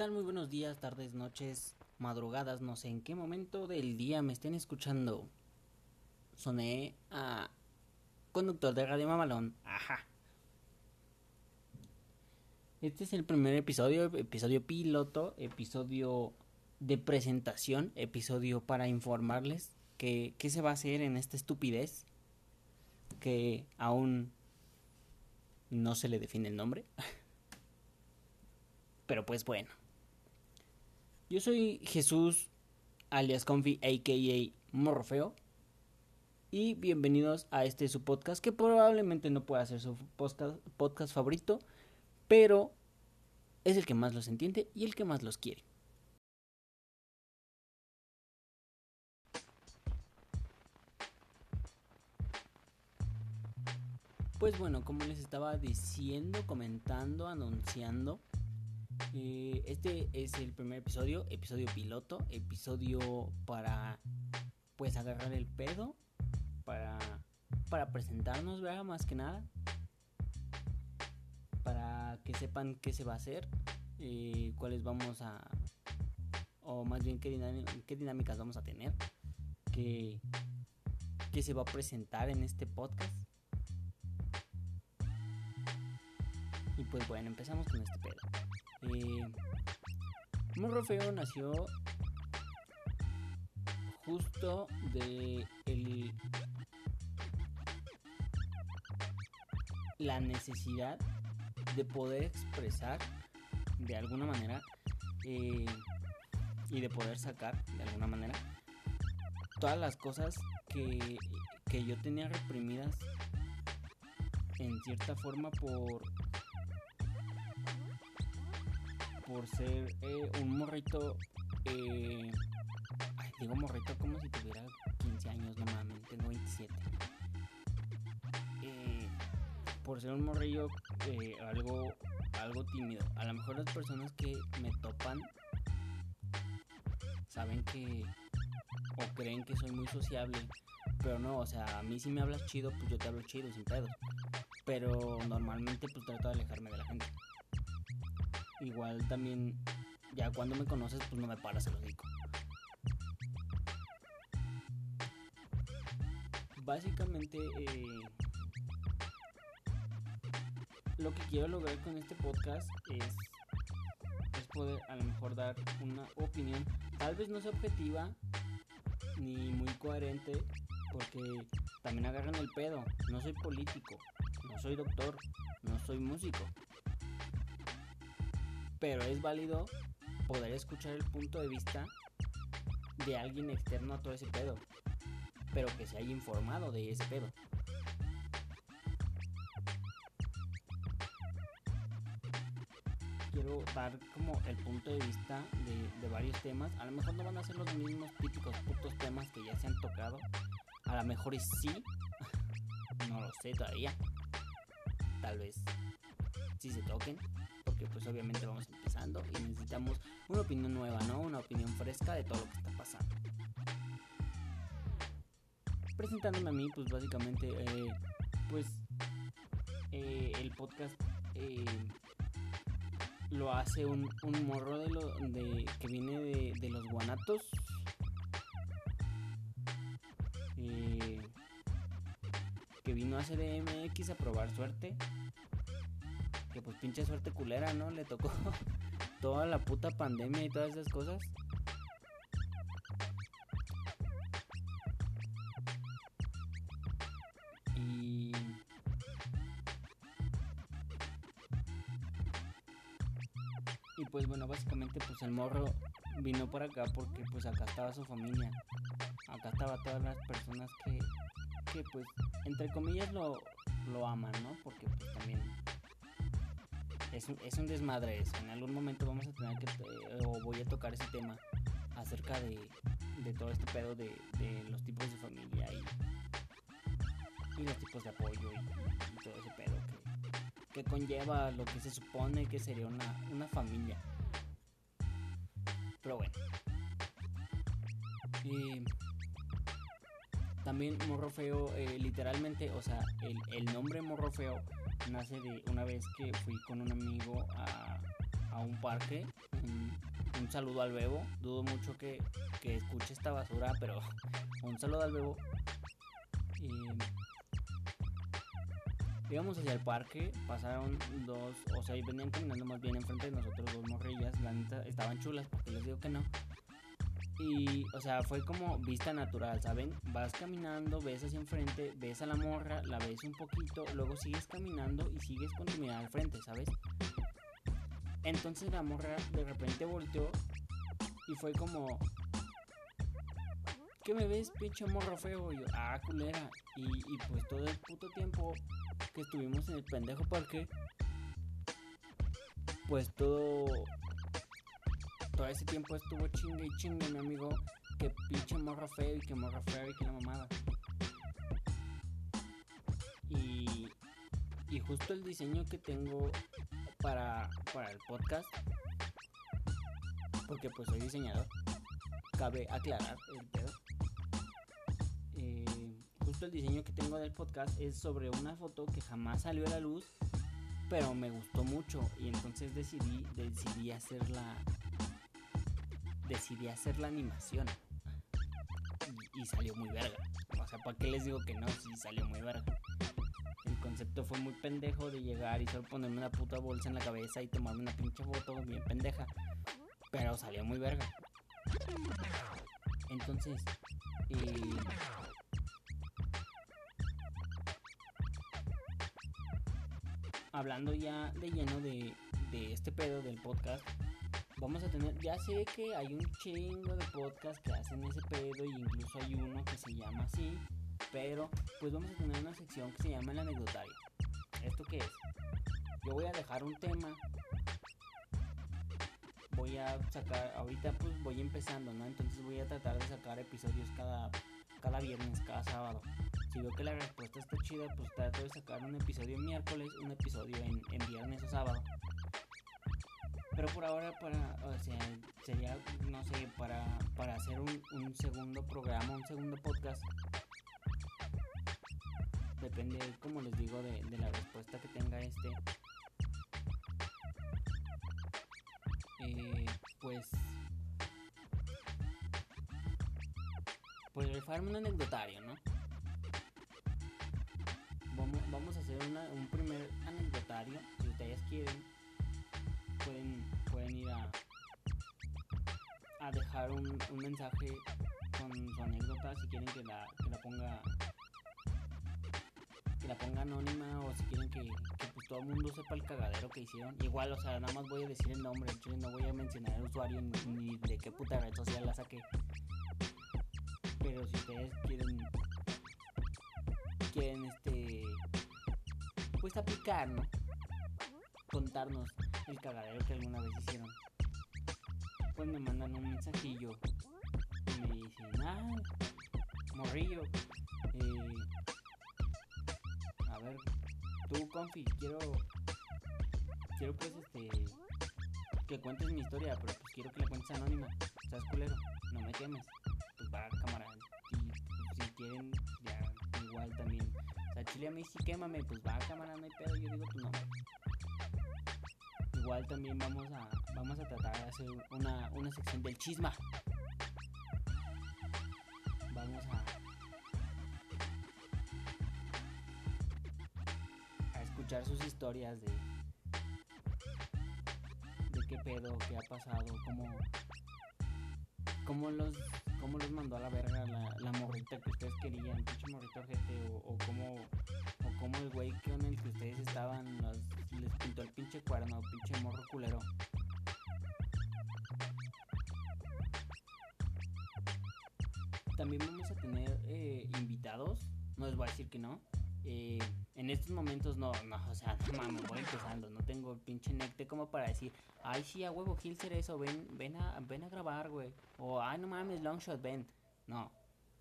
tal? Muy buenos días, tardes, noches, madrugadas, no sé en qué momento del día me estén escuchando. Soné a conductor de Radio Mamalón. Ajá. Este es el primer episodio, episodio piloto, episodio de presentación, episodio para informarles que qué se va a hacer en esta estupidez que aún no se le define el nombre. Pero pues bueno. Yo soy Jesús, alias Confi, a.k.a. Morfeo. Y bienvenidos a este su podcast, que probablemente no pueda ser su podcast, podcast favorito, pero es el que más los entiende y el que más los quiere. Pues bueno, como les estaba diciendo, comentando, anunciando, eh, este es el primer episodio, episodio piloto, episodio para pues agarrar el pedo, para, para presentarnos, ¿verdad? Más que nada, para que sepan qué se va a hacer, eh, cuáles vamos a, o más bien qué, dinámicas vamos a tener, qué, qué se va a presentar en este podcast. Pues bueno, empezamos con este pedo. Eh, Morro Feo nació justo de el, la necesidad de poder expresar de alguna manera eh, y de poder sacar de alguna manera todas las cosas que, que yo tenía reprimidas en cierta forma por por ser eh, un morrito, eh, digo morrito como si tuviera 15 años, no mames, tengo 27. Eh, por ser un morrillo eh, algo, algo tímido. A lo mejor las personas que me topan saben que o creen que soy muy sociable, pero no, o sea, a mí si me hablas chido, pues yo te hablo chido, sin pedo. Pero normalmente pues trato de alejarme de la gente. Igual también, ya cuando me conoces, pues no me paras el hocico. Básicamente, eh, lo que quiero lograr con este podcast es, es poder a lo mejor dar una opinión, tal vez no sea objetiva ni muy coherente, porque también agarran el pedo. No soy político, no soy doctor, no soy músico. Pero es válido poder escuchar el punto de vista de alguien externo a todo ese pedo. Pero que se haya informado de ese pedo. Quiero dar como el punto de vista de, varios temas. A lo mejor no van a ser los mismos típicos putos temas que ya se han tocado. A lo mejor sí. no lo sé todavía. Tal vez sí se toquen. Porque pues obviamente vamos empezando y necesitamos una opinión nueva, ¿no? Una opinión fresca de todo lo que está pasando. Presentándome a mí, pues básicamente, eh, pues eh, el podcast eh, lo hace un, un morro de lo, de, que viene de, de los guanatos. Que vino a CDMX a probar suerte. Pues pinche suerte culera, ¿no? Le tocó toda la puta pandemia y todas esas cosas. Y... Y pues bueno, básicamente pues el morro vino por acá porque pues acá estaba su familia. Acá estaba todas las personas que, que pues entre comillas lo, lo aman, ¿no? Porque pues también es es un desmadre eso. En algún momento vamos a tener que, eh, o voy a tocar ese tema acerca de, de todo este pedo de, los tipos de familia y, y los tipos de apoyo y, todo ese pedo que, que conlleva lo que se supone que sería una, una familia. Pero bueno. Y también Morro Feo, eh, literalmente, o sea, el, el nombre Morro Feo nace de una vez que fui con un amigo a, a un parque. Un, saludo al bebo. Dudo mucho que, que escuche esta basura, pero un saludo al bebo. Y íbamos hacia el parque, pasaron dos, o sea, y venían caminando más bien enfrente de nosotros dos morrillas, la neta, estaban chulas, porque les digo que no. Y, o sea, fue como vista natural, ¿saben? Vas caminando, ves hacia enfrente, ves a la morra, la ves un poquito, luego sigues caminando y sigues con tu mirada al frente, ¿sabes? Entonces la morra de repente volteó y fue como, ¿qué me ves, pinche morro feo? Y yo, ah, culera. Y, pues todo el puto tiempo que estuvimos en el pendejo parque, pues todo todo ese tiempo estuvo chingue y chingue, mi amigo, que pinche morro feo y que morro feo y que la mamada. Y, y justo el diseño que tengo para, para el podcast, porque pues soy diseñador, cabe aclarar el pedo. Eh, justo el diseño que tengo del podcast es sobre una foto que jamás salió a la luz, pero me gustó mucho y entonces decidí, decidí hacerla decidí hacer la animación. Y, salió muy verga. O sea, ¿para qué les digo que no? Sí, salió muy verga. El concepto fue muy pendejo de llegar y solo ponerme una puta bolsa en la cabeza y tomarme una pinche foto bien pendeja. Pero salió muy verga. Entonces, hablando ya de lleno de, de este pedo del podcast, vamos a tener, ya sé que hay un chingo de podcasts que hacen ese pedo y incluso hay uno que se llama así, pero pues vamos a tener una sección que se llama el anecdotario. ¿Esto qué es? Yo voy a dejar un tema, voy a sacar, ahorita pues voy empezando, ¿no? Entonces voy a tratar de sacar episodios cada, cada viernes, cada sábado. Si veo que la respuesta está chida, pues trato de sacar un episodio en miércoles, un episodio en, en viernes o sábado. Pero por ahora para, o sea, sería, no sé, para, para hacer un, un segundo programa, un segundo podcast. Depende, como les digo, de, la respuesta que tenga este. Eh, pues pues rifarme un anecdotario, ¿no? Vamos, vamos a hacer una, un primer anecdotario, si ustedes quieren pueden, a, dejar un, mensaje con su anécdota si quieren que la, que la ponga que la ponga anónima o si quieren que, que pues todo el mundo sepa el cagadero que hicieron. Igual, o sea, nada más voy a decir el nombre, no voy a mencionar el usuario ni, de qué puta red social la saqué. Pero si ustedes quieren quieren este pues aplicar, ¿no? Contarnos el cagadero que alguna vez hicieron. Pues me mandan un mensajillo y me dicen, ah, morrillo, eh, a ver, tú confi, quiero, quiero pues este, que cuentes mi historia, pero pues quiero que la cuentes anónima, ¿sabes culero? No me quemes, pues va cámara, y pues, si quieren, ya igual también, o sea, chile a mí sí quémame, pues va cámara, no hay pedo, yo digo tu nombre también vamos a, vamos a tratar de hacer una, una sección del chisma. Vamos a, escuchar sus historias de, de qué pedo, qué ha pasado, cómo, cómo los cómo los mandó a la verga la, morrita que ustedes querían, pinche morrito gente, o, cómo cómo el güey con el que ustedes estaban les pintó el pinche cuerno, pinche morro culero. También vamos a tener eh, invitados, no les voy a decir que no. Eh, en estos momentos no, no, o sea, no mames, voy empezando, no tengo pinche necte como para decir, ay sí, a huevo, Hilser eso, ven, ven a, ven a grabar, güey. O ay no mames, Longshot, ven. No.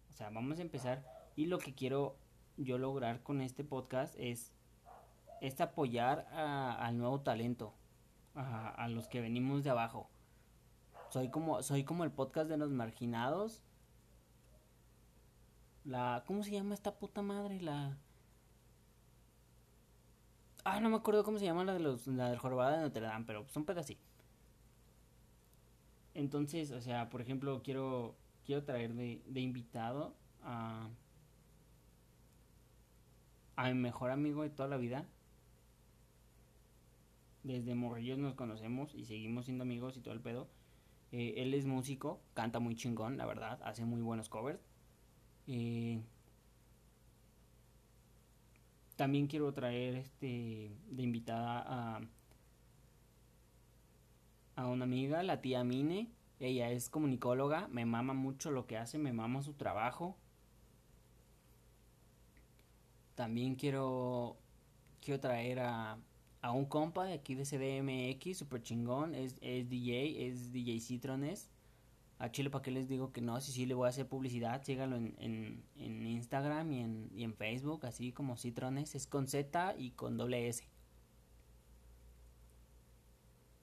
O sea, vamos a empezar. Y lo que quiero yo lograr con este podcast es, es apoyar al nuevo talento, a, a, los que venimos de abajo. Soy como, soy como el podcast de los marginados. La, ¿cómo se llama esta puta madre? La, Ah, no me acuerdo cómo se llama la de los la del jorobado de Notre Dame, pero son pedazos Entonces, o sea, por ejemplo, quiero quiero traer de invitado a a mi mejor amigo de toda la vida. Desde morrillos nos conocemos y seguimos siendo amigos y todo el pedo. Eh, él es músico, canta muy chingón, la verdad, hace muy buenos covers. Eh, también quiero traer este de invitada a, a una amiga, la tía Mine. Ella es comunicóloga, me mama mucho lo que hace, me mama su trabajo. También quiero quiero traer a, a un compa de aquí de CDMX, super chingón, es, es DJ, es DJ Citrones. A Chile, ¿para qué les digo que no? Si sí, le voy a hacer publicidad, síganlo en, en, en Instagram y en, y en, Facebook, así como Citrones, es con Z y con doble S.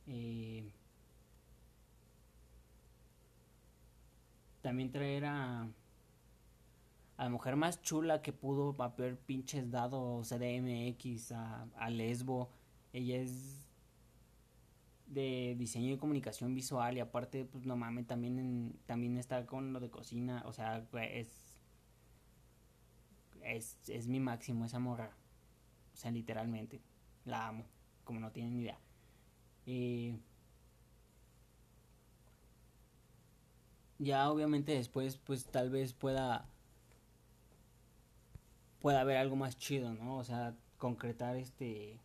Eh, también traer a a la mujer más chula que pudo haber pinches dado CDMX a, a Lesbo. Ella es de diseño y comunicación visual y aparte, pues no mames, también, también está con lo de cocina. O sea, es, es, es mi máximo esa morra. O sea, literalmente. La amo, como no tienen idea. Eh, ya obviamente después, pues tal vez pueda pueda haber algo más chido, ¿no? O sea, concretar este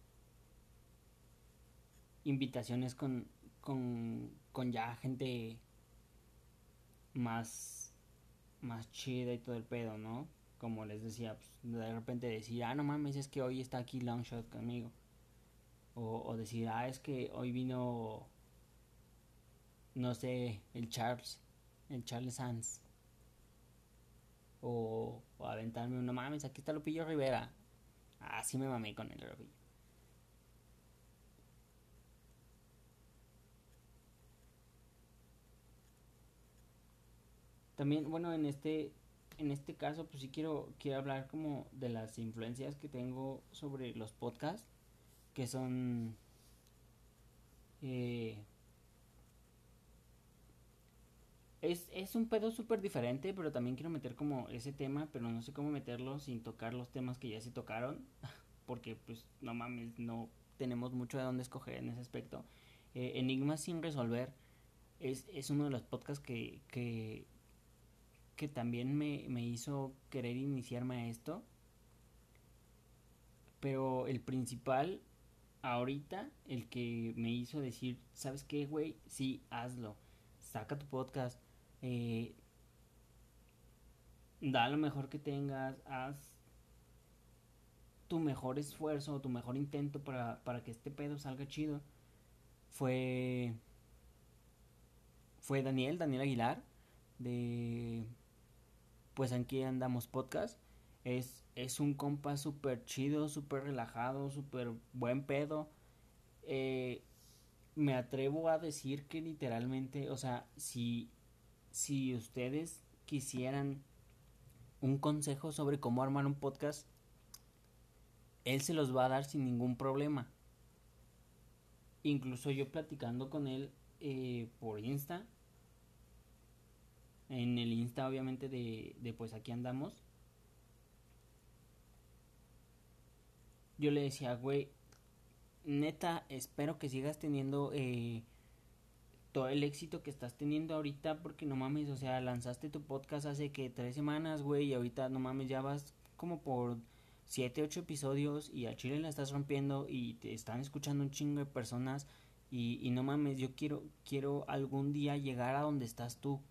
invitaciones con, con, con ya gente más más chida y todo el pedo, ¿no? Como les decía, pues, de repente decir, ah, no mames, es que hoy está aquí Longshot conmigo. O, o decir, ah, es que hoy vino, no sé, el Charles, el Charles Sanz. O, o aventarme una mames, aquí está Lupillo Rivera. Así me mamé con el Lupillo. También, bueno, en este en este caso, pues sí quiero quiero hablar como de las influencias que tengo sobre los podcasts, que son eh, Es, es un pedo súper diferente, pero también quiero meter como ese tema, pero no sé cómo meterlo sin tocar los temas que ya se tocaron, porque pues no mames, no tenemos mucho de dónde escoger en ese aspecto. Eh, Enigmas sin resolver es, es uno de los podcasts que, que, que también me, me hizo querer iniciarme a esto. Pero el principal, ahorita, el que me hizo decir, ¿sabes qué, güey? Sí, hazlo. Saca tu podcast eh, da lo mejor que tengas, haz tu mejor esfuerzo, tu mejor intento para, para que este pedo salga chido. Fue fue Daniel, Daniel Aguilar, de Pues aquí andamos podcast. Es, es un compa súper chido, súper relajado, súper buen pedo. Eh, me atrevo a decir que literalmente, o sea, si si ustedes quisieran un consejo sobre cómo armar un podcast, él se los va a dar sin ningún problema. Incluso yo platicando con él eh, por Insta, en el Insta obviamente de, de pues aquí andamos, yo le decía, güey, neta, espero que sigas teniendo eh, todo el éxito que estás teniendo ahorita, porque no mames, o sea, lanzaste tu podcast hace que tres semanas, güey, y ahorita no mames, ya vas como por siete, ocho episodios y a Chile la estás rompiendo y te están escuchando un chingo de personas y, y no mames, yo quiero, quiero algún día llegar a donde estás tú.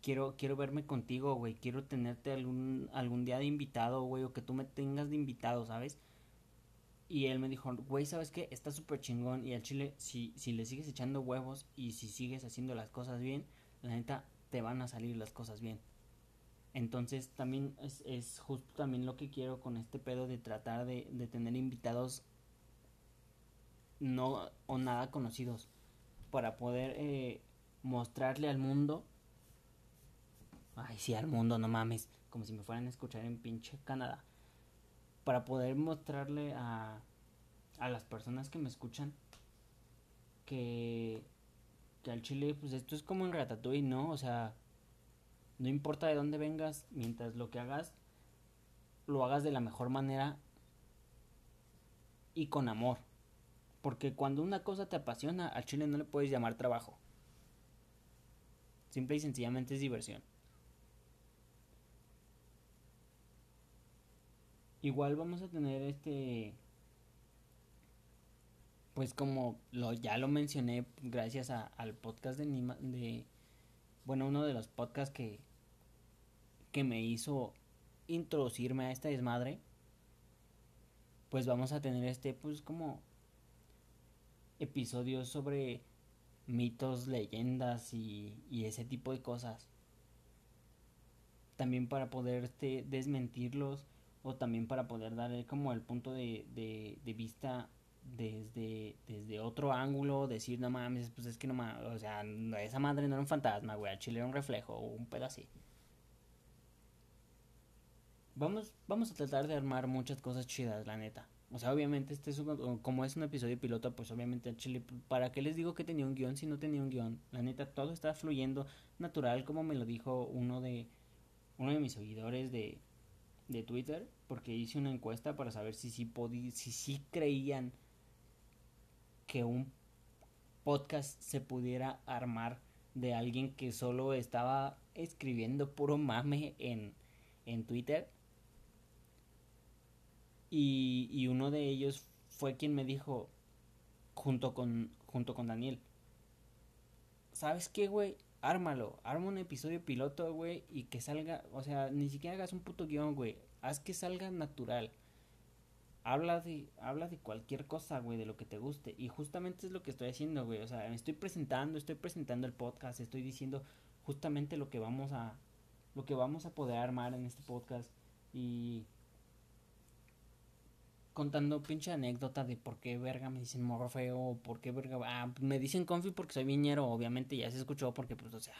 Quiero, quiero verme contigo, güey, quiero tenerte algún, algún día de invitado, güey, o que tú me tengas de invitado, ¿sabes? Y él me dijo, güey, ¿sabes qué? Está súper chingón. Y al chile, si, si le sigues echando huevos y si sigues haciendo las cosas bien, la neta, te van a salir las cosas bien. Entonces también es, es justo también lo que quiero con este pedo de tratar de, de tener invitados no o nada conocidos para poder eh, mostrarle al mundo ay sí al mundo no mames como si me fueran a escuchar en pinche Canadá para poder mostrarle a, a las personas que me escuchan que, que al chile, pues esto es como en Ratatouille, ¿no? O sea, no importa de dónde vengas, mientras lo que hagas, lo hagas de la mejor manera y con amor. Porque cuando una cosa te apasiona, al chile no le puedes llamar trabajo. Simple y sencillamente es diversión. Igual vamos a tener este pues como lo ya lo mencioné gracias al podcast de, de bueno uno de los podcasts que que me hizo introducirme a esta desmadre pues vamos a tener este pues como episodios sobre mitos leyendas y, y ese tipo de cosas. También para poder este, desmentirlos o también para poder dar como el punto de, de, vista desde, desde otro ángulo, decir, no mames, pues es que no mames, o sea, esa madre no era un fantasma, güey, a Chile era un reflejo, o un pedo así. Vamos, vamos a tratar de armar muchas cosas chidas, la neta. O sea, obviamente, este es como es un episodio piloto, pues obviamente a Chile, ¿para qué les digo que tenía un guion si no tenía un guion? La neta, todo está fluyendo natural, como me lo dijo uno de, uno de mis seguidores de, de Twitter, porque hice una encuesta para saber si sí, si sí creían que un podcast se pudiera armar de alguien que solo estaba escribiendo puro mame en, en Twitter. Y, y, uno de ellos fue quien me dijo, junto con, junto con Daniel, ¿sabes qué, güey? Ármalo, arma un episodio piloto, güey, y que salga, o sea, ni siquiera hagas un puto guion, güey, haz que salga natural habla de, habla de cualquier cosa, güey, de lo que te guste. Y justamente es lo que estoy haciendo, güey. O sea, me estoy presentando, estoy presentando el podcast, estoy diciendo justamente lo que vamos a, lo que vamos a poder armar en este podcast. Y contando pinche anécdota de por qué verga me dicen morro feo, o por qué verga, ah, me dicen confi porque soy viñero, obviamente ya se escuchó porque pues, o sea,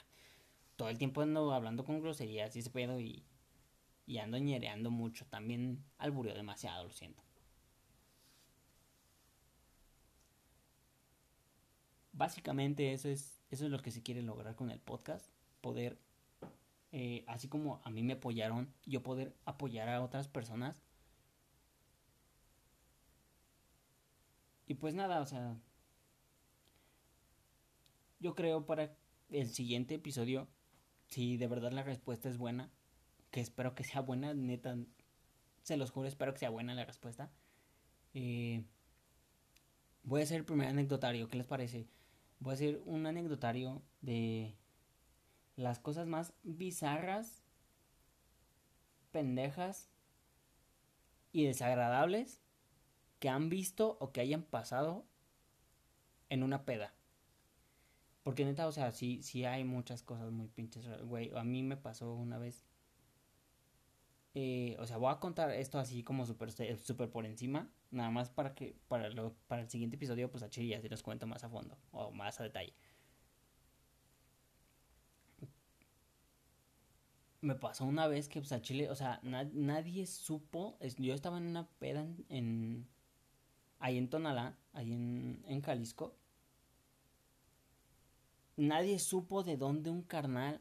todo el tiempo ando hablando con groserías y ese pedo y, y ando ñereando mucho, también alburio demasiado, lo siento. básicamente eso es, eso es lo que se quiere lograr con el podcast, poder, eh, así como a mí me apoyaron, yo poder apoyar a otras personas. Y pues nada, o sea, yo creo para el siguiente episodio, si de verdad la respuesta es buena, que espero que sea buena, neta, se los juro, espero que sea buena la respuesta. Eh, voy a hacer el primer anecdotario, ¿qué les parece? voy a hacer un anecdotario de las cosas más bizarras, pendejas y desagradables han visto o que hayan pasado en una peda. Porque neta, o sea, sí, sí hay muchas cosas muy pinches, güey. A mí me pasó una vez. Eh, o sea, voy a contar esto así como súper super por encima. Nada más para que para, lo, para el siguiente episodio, pues a Chile ya se los cuento más a fondo o más a detalle. Me pasó una vez que pues a Chile, o sea, nadie supo, yo estaba en una peda en, ahí en Tonalá, ahí en, en Jalisco. Nadie supo de dónde un carnal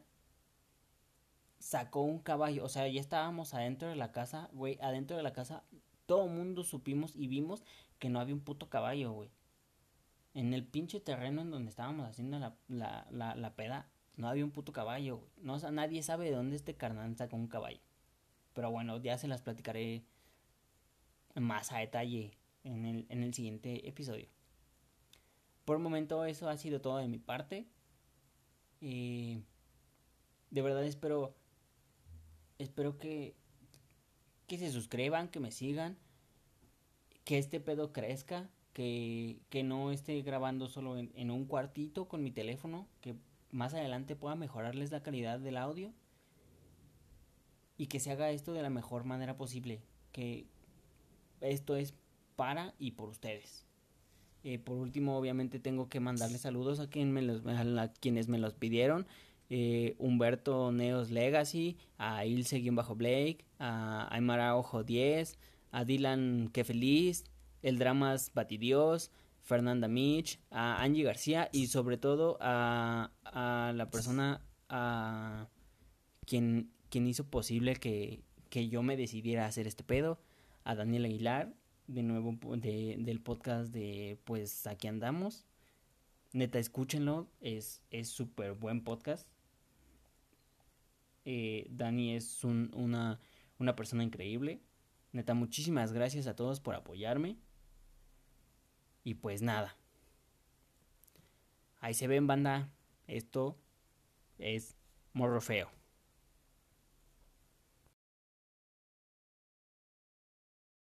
sacó un caballo. O sea, ya estábamos adentro de la casa, güey. Adentro de la casa todo mundo supimos y vimos que no había un puto caballo, güey. En el pinche terreno en donde estábamos haciendo la, la, la, peda, no había un puto caballo. No, nadie sabe de dónde este carnal sacó un caballo. Pero bueno, ya se las platicaré más a detalle en el, en el siguiente episodio. Por el momento eso ha sido todo de mi parte. Eh, de verdad espero espero que que se suscriban, que me sigan, que este pedo crezca, que, que no esté grabando solo en, en, un cuartito con mi teléfono, que más adelante pueda mejorarles la calidad del audio y que se haga esto de la mejor manera posible, que esto es para y por ustedes. Eh, por último, obviamente tengo que mandarles saludos a quienes me los pidieron eh, Humberto Neos Legacy, a Ilse-Blake, a Aymara Ojo 10, a Dylan Que Feliz, el Dramas Batidios, Fernanda Mitch, a Angie García y sobre todo a, a la persona a quien, quien hizo posible que, que yo me decidiera hacer este pedo, a Daniel Aguilar, de nuevo de, del podcast de Pues aquí andamos. Neta, escúchenlo, es súper buen podcast. Eh, Dani es un, una, una persona increíble. Neta, muchísimas gracias a todos por apoyarme. Y pues nada. Ahí se ven, banda. Esto es morro feo.